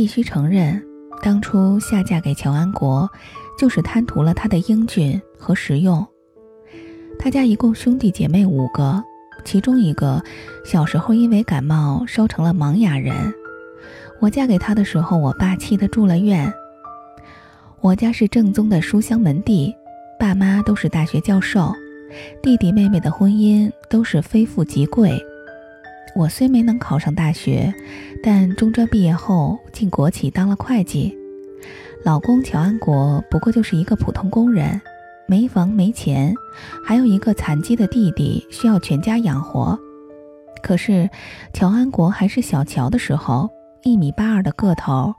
必须承认，当初下嫁给乔安国，就是贪图了他的英俊和实用。他家一共兄弟姐妹五个，其中一个小时候因为感冒烧成了盲哑人。我嫁给他的时候，我爸气得住了院。我家是正宗的书香门第，爸妈都是大学教授，弟弟妹妹的婚姻都是非富即贵。我虽没能考上大学，但中专毕业后进国企当了会计。老公乔安国不过就是一个普通工人。没房没钱，还有一个残疾的弟弟需要全家养活。可是，乔安国还是小乔的时候，一米八二的个头，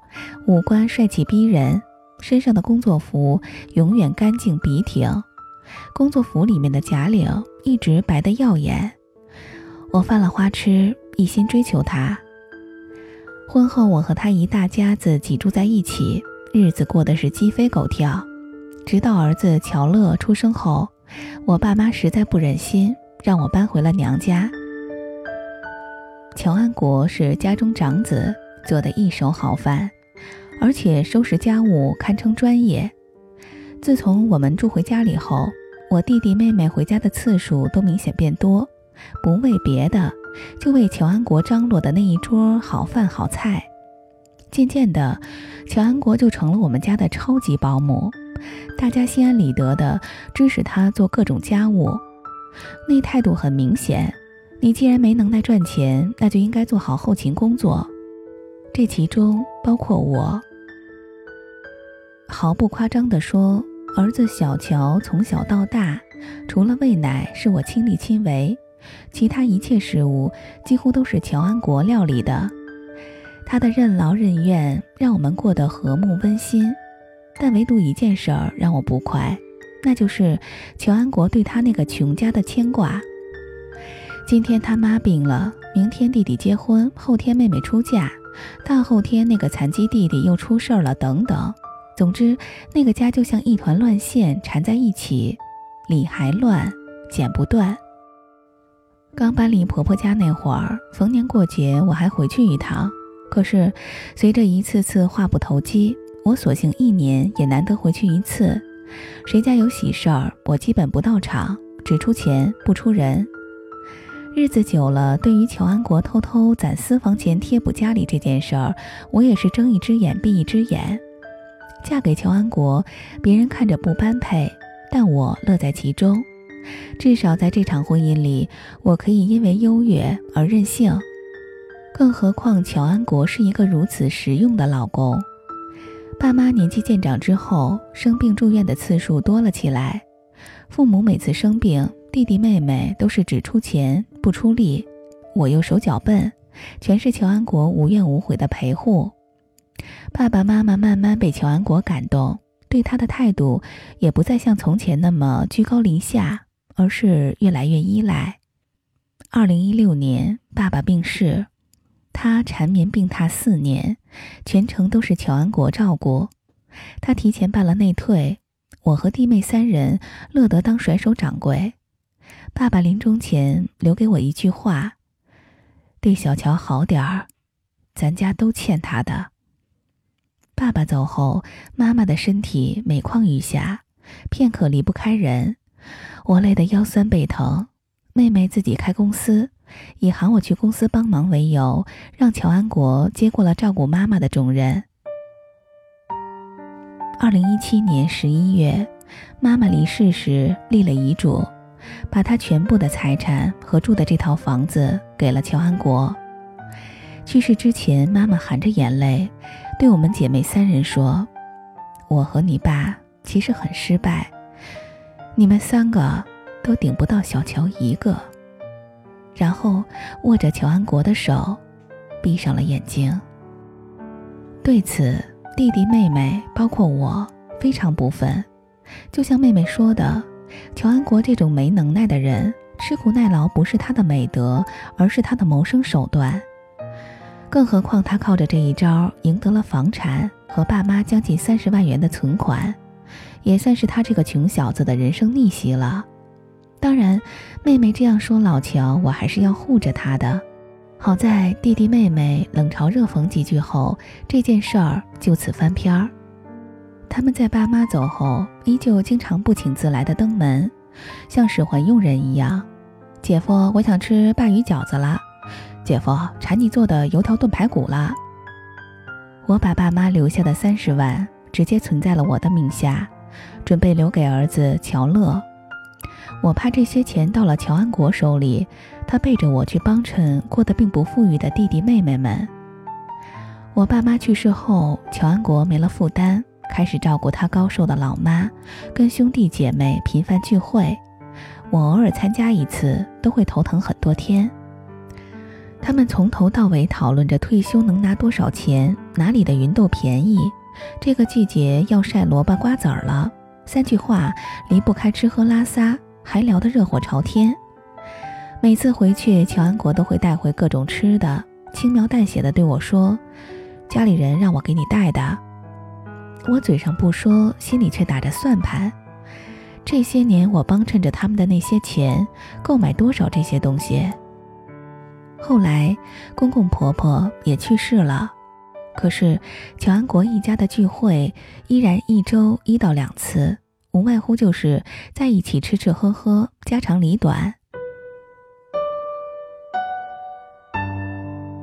五官帅气逼人，身上的工作服永远干净笔挺，工作服里面的假领一直白得耀眼。我犯了花痴，一心追求他。婚后，我和他一大家子挤住在一起，日子过得是鸡飞狗跳。直到儿子乔乐出生后，我爸妈实在不忍心，让我搬回了娘家。乔安国是家中长子，做的一手好饭，而且收拾家务堪称专业。自从我们住回家里后，我弟弟妹妹回家的次数都明显变多，不为别的，就为乔安国张罗的那一桌好饭好菜。渐渐的，乔安国就成了我们家的超级保姆。大家心安理得的支持他做各种家务，那态度很明显。你既然没能耐赚钱，那就应该做好后勤工作，这其中包括我。毫不夸张地说，儿子小乔从小到大，除了喂奶是我亲力亲为，其他一切事物几乎都是乔安国料理的。他的任劳任怨让我们过得和睦温馨。但唯独一件事儿让我不快，那就是乔安国对他那个穷家的牵挂。今天他妈病了，明天弟弟结婚，后天妹妹出嫁，大后天那个残疾弟弟又出事儿了，等等。总之，那个家就像一团乱线缠在一起，理还乱，剪不断。刚搬离婆婆家那会儿，逢年过节我还回去一趟，可是随着一次次话不投机。我索性一年也难得回去一次，谁家有喜事儿，我基本不到场，只出钱不出人。日子久了，对于乔安国偷偷攒私房钱贴补家里这件事儿，我也是睁一只眼闭一只眼。嫁给乔安国，别人看着不般配，但我乐在其中。至少在这场婚姻里，我可以因为优越而任性。更何况乔安国是一个如此实用的老公。爸妈年纪渐长之后，生病住院的次数多了起来。父母每次生病，弟弟妹妹都是只出钱不出力，我又手脚笨，全是乔安国无怨无悔的陪护。爸爸妈妈慢慢被乔安国感动，对他的态度也不再像从前那么居高临下，而是越来越依赖。二零一六年，爸爸病逝。他缠绵病榻四年，全程都是乔安国照顾。他提前办了内退，我和弟妹三人乐得当甩手掌柜。爸爸临终前留给我一句话：“对小乔好点儿，咱家都欠他的。”爸爸走后，妈妈的身体每况愈下，片刻离不开人。我累得腰酸背疼，妹妹自己开公司。以喊我去公司帮忙为由，让乔安国接过了照顾妈妈的重任。二零一七年十一月，妈妈离世时立了遗嘱，把她全部的财产和住的这套房子给了乔安国。去世之前，妈妈含着眼泪，对我们姐妹三人说：“我和你爸其实很失败，你们三个都顶不到小乔一个。”然后握着乔安国的手，闭上了眼睛。对此，弟弟妹妹包括我非常不忿。就像妹妹说的，乔安国这种没能耐的人，吃苦耐劳不是他的美德，而是他的谋生手段。更何况他靠着这一招赢得了房产和爸妈将近三十万元的存款，也算是他这个穷小子的人生逆袭了。当然，妹妹这样说老乔，我还是要护着他的。好在弟弟妹妹冷嘲热讽几句后，这件事儿就此翻篇儿。他们在爸妈走后，依旧经常不请自来的登门，像使唤佣人一样。姐夫，我想吃鲅鱼饺子了。姐夫，馋你做的油条炖排骨了。我把爸妈留下的三十万直接存在了我的名下，准备留给儿子乔乐。我怕这些钱到了乔安国手里，他背着我去帮衬过得并不富裕的弟弟妹妹们。我爸妈去世后，乔安国没了负担，开始照顾他高寿的老妈，跟兄弟姐妹频繁聚会。我偶尔参加一次，都会头疼很多天。他们从头到尾讨论着退休能拿多少钱，哪里的芸豆便宜，这个季节要晒萝卜瓜子儿了。三句话离不开吃喝拉撒。还聊得热火朝天。每次回去，乔安国都会带回各种吃的，轻描淡写的对我说：“家里人让我给你带的。”我嘴上不说，心里却打着算盘。这些年，我帮衬着他们的那些钱，购买多少这些东西？后来，公公婆婆也去世了，可是乔安国一家的聚会依然一周一到两次。无外乎就是在一起吃吃喝喝，家长里短。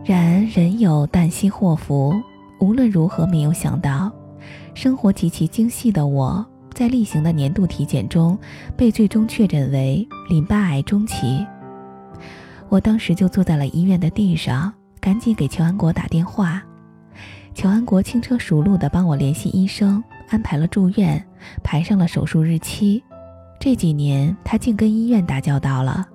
然人有旦夕祸福，无论如何没有想到，生活极其精细的我，在例行的年度体检中被最终确诊为淋巴癌中期。我当时就坐在了医院的地上，赶紧给乔安国打电话。乔安国轻车熟路地帮我联系医生。安排了住院，排上了手术日期。这几年，他竟跟医院打交道了。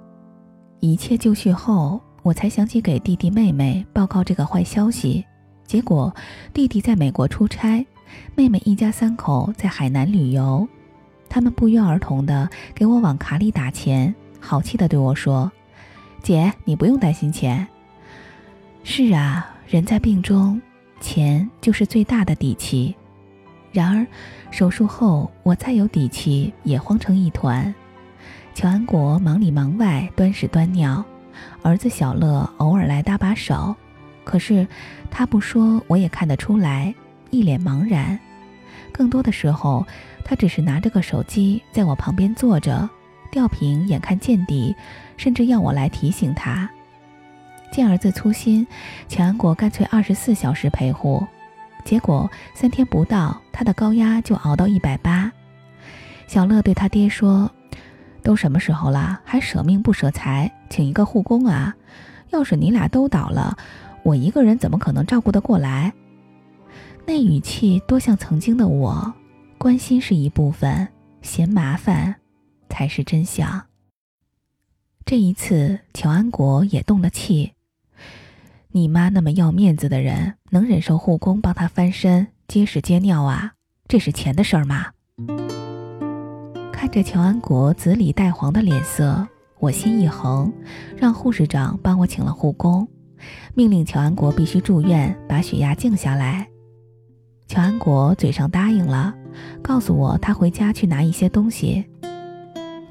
一切就绪后，我才想起给弟弟妹妹报告这个坏消息。结果，弟弟在美国出差，妹妹一家三口在海南旅游。他们不约而同的给我往卡里打钱，好气的对我说：“姐，你不用担心钱。”是啊，人在病中，钱就是最大的底气。然而，手术后我再有底气也慌成一团。乔安国忙里忙外，端屎端尿，儿子小乐偶尔来搭把手，可是他不说，我也看得出来，一脸茫然。更多的时候，他只是拿着个手机在我旁边坐着，吊瓶眼看见底，甚至要我来提醒他。见儿子粗心，乔安国干脆二十四小时陪护。结果三天不到，他的高压就熬到一百八。小乐对他爹说：“都什么时候了，还舍命不舍财，请一个护工啊？要是你俩都倒了，我一个人怎么可能照顾得过来？”那语气多像曾经的我，关心是一部分，嫌麻烦才是真相。这一次，乔安国也动了气。你妈那么要面子的人，能忍受护工帮她翻身、接屎接尿啊？这是钱的事儿吗？看着乔安国紫里带黄的脸色，我心一横，让护士长帮我请了护工，命令乔安国必须住院，把血压降下来。乔安国嘴上答应了，告诉我他回家去拿一些东西。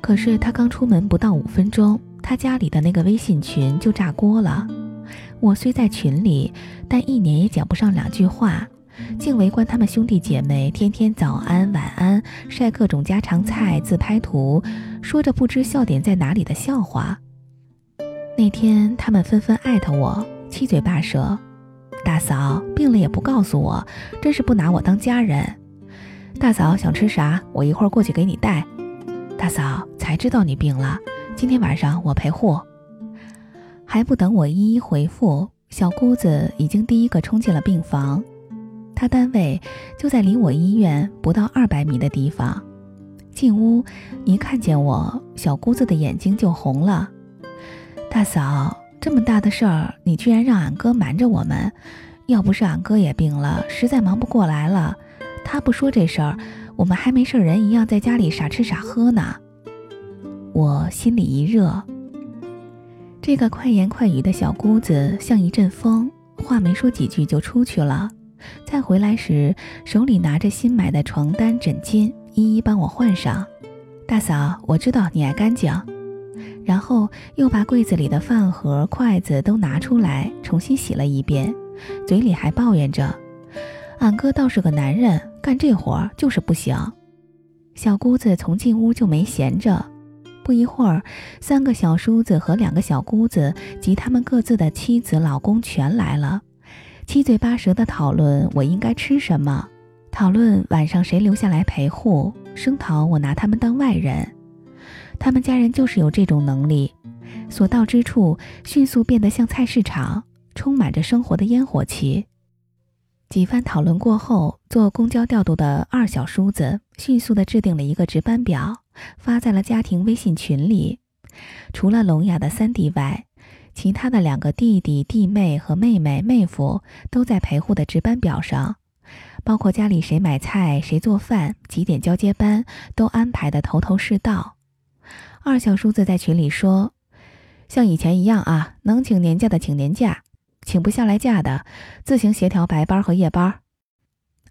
可是他刚出门不到五分钟，他家里的那个微信群就炸锅了。我虽在群里，但一年也讲不上两句话，竟围观他们兄弟姐妹天天早安晚安，晒各种家常菜、自拍图，说着不知笑点在哪里的笑话。那天他们纷纷艾特我，七嘴八舌：“大嫂病了也不告诉我，真是不拿我当家人。”“大嫂想吃啥，我一会儿过去给你带。”“大嫂才知道你病了，今天晚上我陪护。”还不等我一一回复，小姑子已经第一个冲进了病房。她单位就在离我医院不到二百米的地方。进屋一看见我，小姑子的眼睛就红了。大嫂，这么大的事儿，你居然让俺哥瞒着我们？要不是俺哥也病了，实在忙不过来了，他不说这事儿，我们还没事人一样在家里傻吃傻喝呢。我心里一热。这个快言快语的小姑子像一阵风，话没说几句就出去了。再回来时，手里拿着新买的床单、枕巾，一一帮我换上。大嫂，我知道你爱干净。然后又把柜子里的饭盒、筷子都拿出来，重新洗了一遍，嘴里还抱怨着：“俺哥倒是个男人，干这活就是不行。”小姑子从进屋就没闲着，不一会儿，三个小叔子和两个小姑子及他们各自的妻子、老公全来了，七嘴八舌的讨论我应该吃什么，讨论晚上谁留下来陪护，声讨我拿他们当外人。他们家人就是有这种能力，所到之处迅速变得像菜市场，充满着生活的烟火气。几番讨论过后，做公交调度的二小叔子迅速地制定了一个值班表，发在了家庭微信群里。除了聋哑的三弟外，其他的两个弟弟、弟妹和妹妹、妹夫都在陪护的值班表上，包括家里谁买菜、谁做饭、几点交接班，都安排的头头是道。二小叔子在群里说：“像以前一样啊，能请年假的请年假，请不下来假的自行协调白班和夜班。”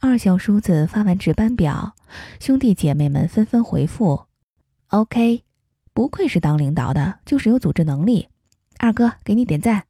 二小叔子发完值班表，兄弟姐妹们纷纷回复：“OK，不愧是当领导的，就是有组织能力。”二哥给你点赞。